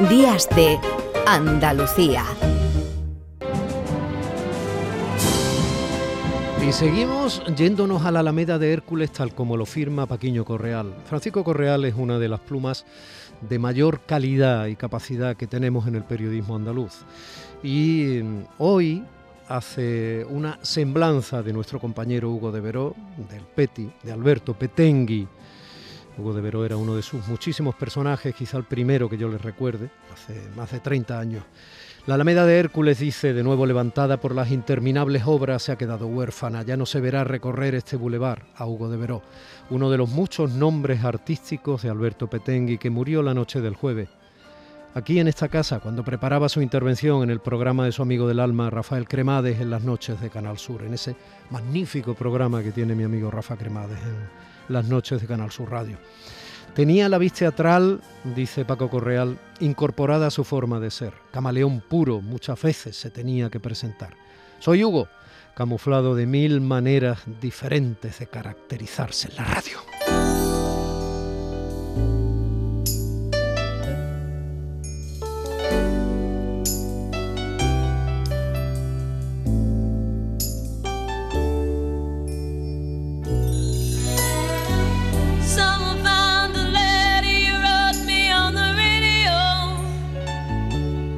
Días de Andalucía. Y seguimos yéndonos a la Alameda de Hércules tal como lo firma Paquiño Correal. Francisco Correal es una de las plumas de mayor calidad y capacidad que tenemos en el periodismo andaluz. Y mm, hoy hace una semblanza de nuestro compañero Hugo de Veró, del Peti, de Alberto Petengui, Hugo de Veró era uno de sus muchísimos personajes, quizá el primero que yo les recuerde, hace más de 30 años. La Alameda de Hércules dice, de nuevo levantada por las interminables obras, se ha quedado huérfana, ya no se verá recorrer este bulevar a Hugo de Veró, uno de los muchos nombres artísticos de Alberto Petengui, que murió la noche del jueves. Aquí en esta casa, cuando preparaba su intervención en el programa de su amigo del alma, Rafael Cremades, en las noches de Canal Sur, en ese magnífico programa que tiene mi amigo Rafa Cremades las noches de Canal Sur Radio. Tenía la vista teatral, dice Paco Correal, incorporada a su forma de ser. Camaleón puro, muchas veces se tenía que presentar. Soy Hugo, camuflado de mil maneras diferentes de caracterizarse en la radio.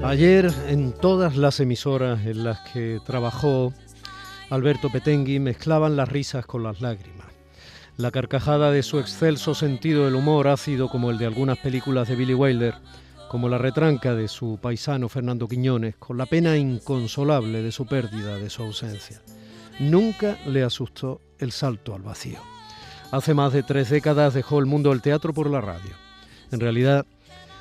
Ayer en todas las emisoras en las que trabajó Alberto Petengui mezclaban las risas con las lágrimas. La carcajada de su excelso sentido del humor ácido como el de algunas películas de Billy Wilder, como la retranca de su paisano Fernando Quiñones, con la pena inconsolable de su pérdida, de su ausencia. Nunca le asustó el salto al vacío. Hace más de tres décadas dejó el mundo del teatro por la radio. En realidad,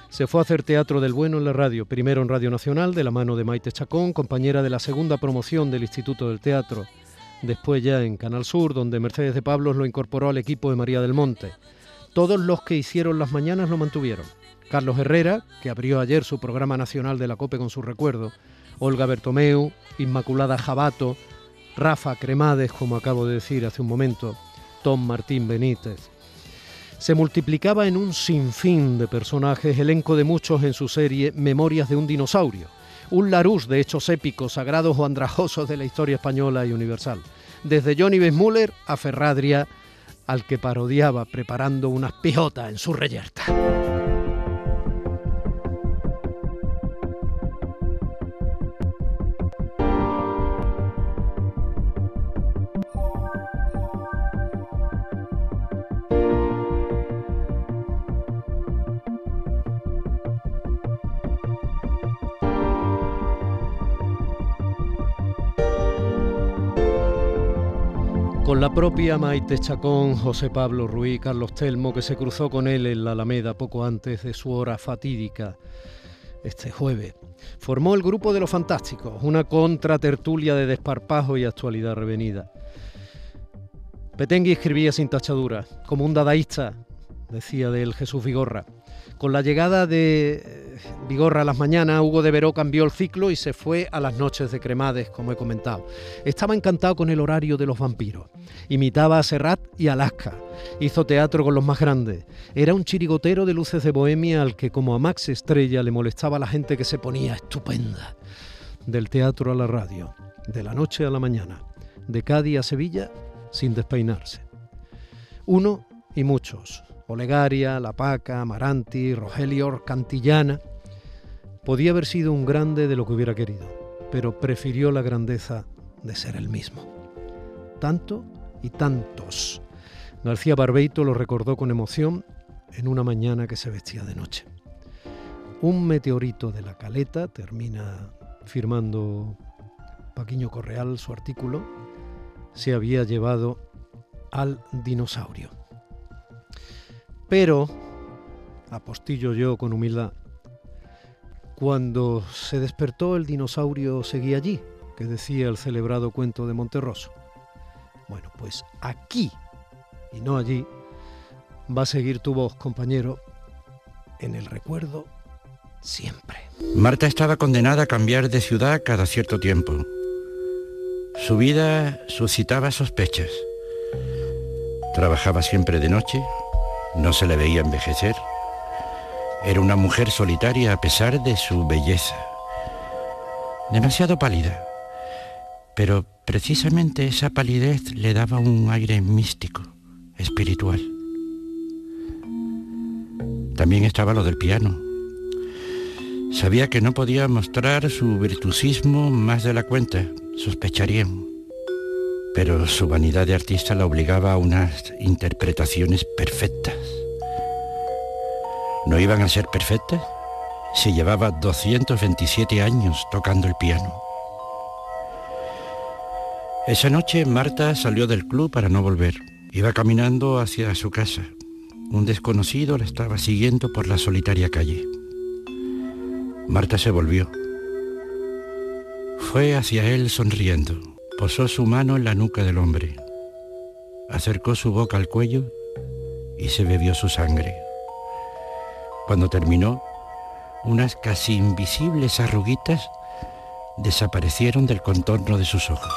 se fue a hacer teatro del bueno en la radio, primero en Radio Nacional, de la mano de Maite Chacón, compañera de la segunda promoción del Instituto del Teatro, después ya en Canal Sur, donde Mercedes de Pablos lo incorporó al equipo de María del Monte. Todos los que hicieron las mañanas lo mantuvieron. Carlos Herrera, que abrió ayer su programa nacional de la COPE con su recuerdo, Olga Bertomeu, Inmaculada Jabato, Rafa Cremades, como acabo de decir hace un momento, Tom Martín Benítez, se multiplicaba en un sinfín de personajes, elenco de muchos en su serie Memorias de un dinosaurio, un Larús de hechos épicos, sagrados o andrajosos de la historia española y universal, desde Johnny Besmuller a Ferradria, al que parodiaba preparando unas pijotas en su reyerta. Con la propia Maite Chacón, José Pablo Ruiz, Carlos Telmo, que se cruzó con él en la Alameda poco antes de su hora fatídica este jueves. Formó el grupo de los Fantásticos, una contratertulia de desparpajo y actualidad revenida. Petengui escribía sin tachadura, como un dadaísta, decía de él Jesús Vigorra. Con la llegada de eh, Vigorra a las mañanas, Hugo de Veró cambió el ciclo y se fue a las noches de Cremades, como he comentado. Estaba encantado con el horario de los vampiros. Imitaba a Serrat y Alaska. Hizo teatro con los más grandes. Era un chirigotero de luces de bohemia al que, como a Max Estrella, le molestaba la gente que se ponía estupenda. Del teatro a la radio, de la noche a la mañana, de Cádiz a Sevilla, sin despeinarse. Uno y muchos, Olegaria, La Paca, Amaranti, Rogelio, Cantillana. Podía haber sido un grande de lo que hubiera querido, pero prefirió la grandeza de ser el mismo. Tanto y tantos. García Barbeito lo recordó con emoción en una mañana que se vestía de noche. Un meteorito de la caleta, termina firmando Paquiño Correal su artículo, se había llevado al dinosaurio. Pero, apostillo yo con humildad, cuando se despertó el dinosaurio seguía allí, que decía el celebrado cuento de Monterroso. Bueno, pues aquí, y no allí, va a seguir tu voz, compañero, en el recuerdo siempre. Marta estaba condenada a cambiar de ciudad cada cierto tiempo. Su vida suscitaba sospechas. Trabajaba siempre de noche, no se le veía envejecer. Era una mujer solitaria a pesar de su belleza. Demasiado pálida. Pero precisamente esa palidez le daba un aire místico, espiritual. También estaba lo del piano. Sabía que no podía mostrar su virtuosismo más de la cuenta, sospecharían. Pero su vanidad de artista la obligaba a unas interpretaciones perfectas. ¿No iban a ser perfectas? Se llevaba 227 años tocando el piano. Esa noche Marta salió del club para no volver. Iba caminando hacia su casa. Un desconocido la estaba siguiendo por la solitaria calle. Marta se volvió. Fue hacia él sonriendo. Posó su mano en la nuca del hombre. Acercó su boca al cuello y se bebió su sangre. Cuando terminó, unas casi invisibles arruguitas desaparecieron del contorno de sus ojos.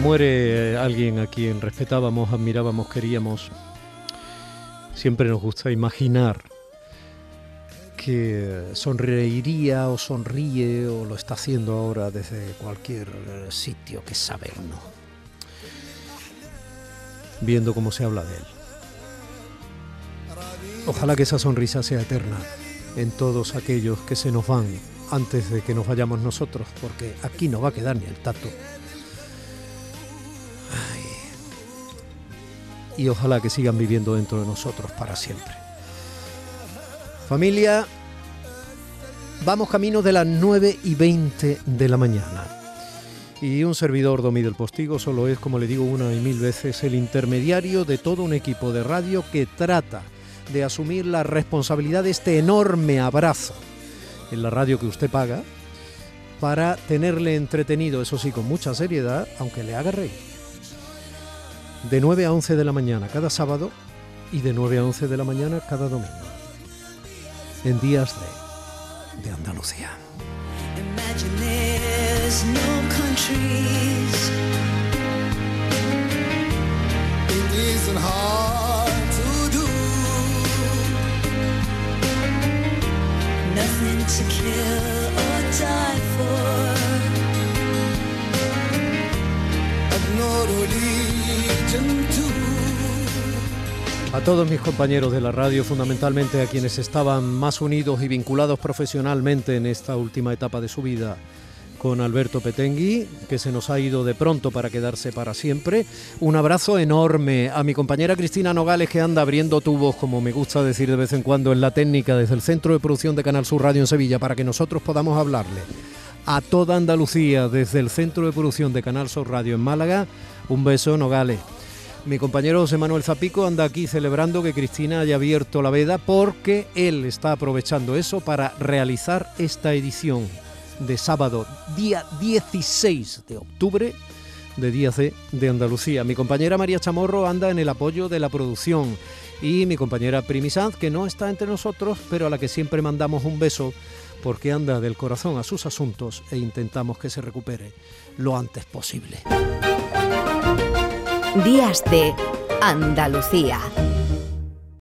Muere eh, alguien a quien respetábamos, admirábamos, queríamos, siempre nos gusta imaginar que sonreiría o sonríe o lo está haciendo ahora desde cualquier sitio que sabe uno, viendo cómo se habla de él. Ojalá que esa sonrisa sea eterna en todos aquellos que se nos van antes de que nos vayamos nosotros, porque aquí no va a quedar ni el tato. Y ojalá que sigan viviendo dentro de nosotros para siempre. Familia, vamos camino de las 9 y 20 de la mañana. Y un servidor Domi del Postigo solo es, como le digo una y mil veces, el intermediario de todo un equipo de radio que trata de asumir la responsabilidad de este enorme abrazo en la radio que usted paga para tenerle entretenido, eso sí, con mucha seriedad, aunque le haga reír de 9 a 11 de la mañana cada sábado y de 9 a 11 de la mañana cada domingo. En días de, de Andalucía. Nothing to kill or die for. A todos mis compañeros de la radio, fundamentalmente a quienes estaban más unidos y vinculados profesionalmente en esta última etapa de su vida con Alberto Petengui, que se nos ha ido de pronto para quedarse para siempre. Un abrazo enorme a mi compañera Cristina Nogales, que anda abriendo tubos, como me gusta decir de vez en cuando, en la técnica desde el Centro de Producción de Canal Sur Radio en Sevilla, para que nosotros podamos hablarle a toda Andalucía desde el Centro de Producción de Canal Sur Radio en Málaga. Un beso, Nogales. Mi compañero José Manuel Zapico anda aquí celebrando que Cristina haya abierto la veda porque él está aprovechando eso para realizar esta edición de sábado, día 16 de octubre de Día C de Andalucía. Mi compañera María Chamorro anda en el apoyo de la producción y mi compañera Primi que no está entre nosotros, pero a la que siempre mandamos un beso porque anda del corazón a sus asuntos e intentamos que se recupere lo antes posible. Días de Andalucía.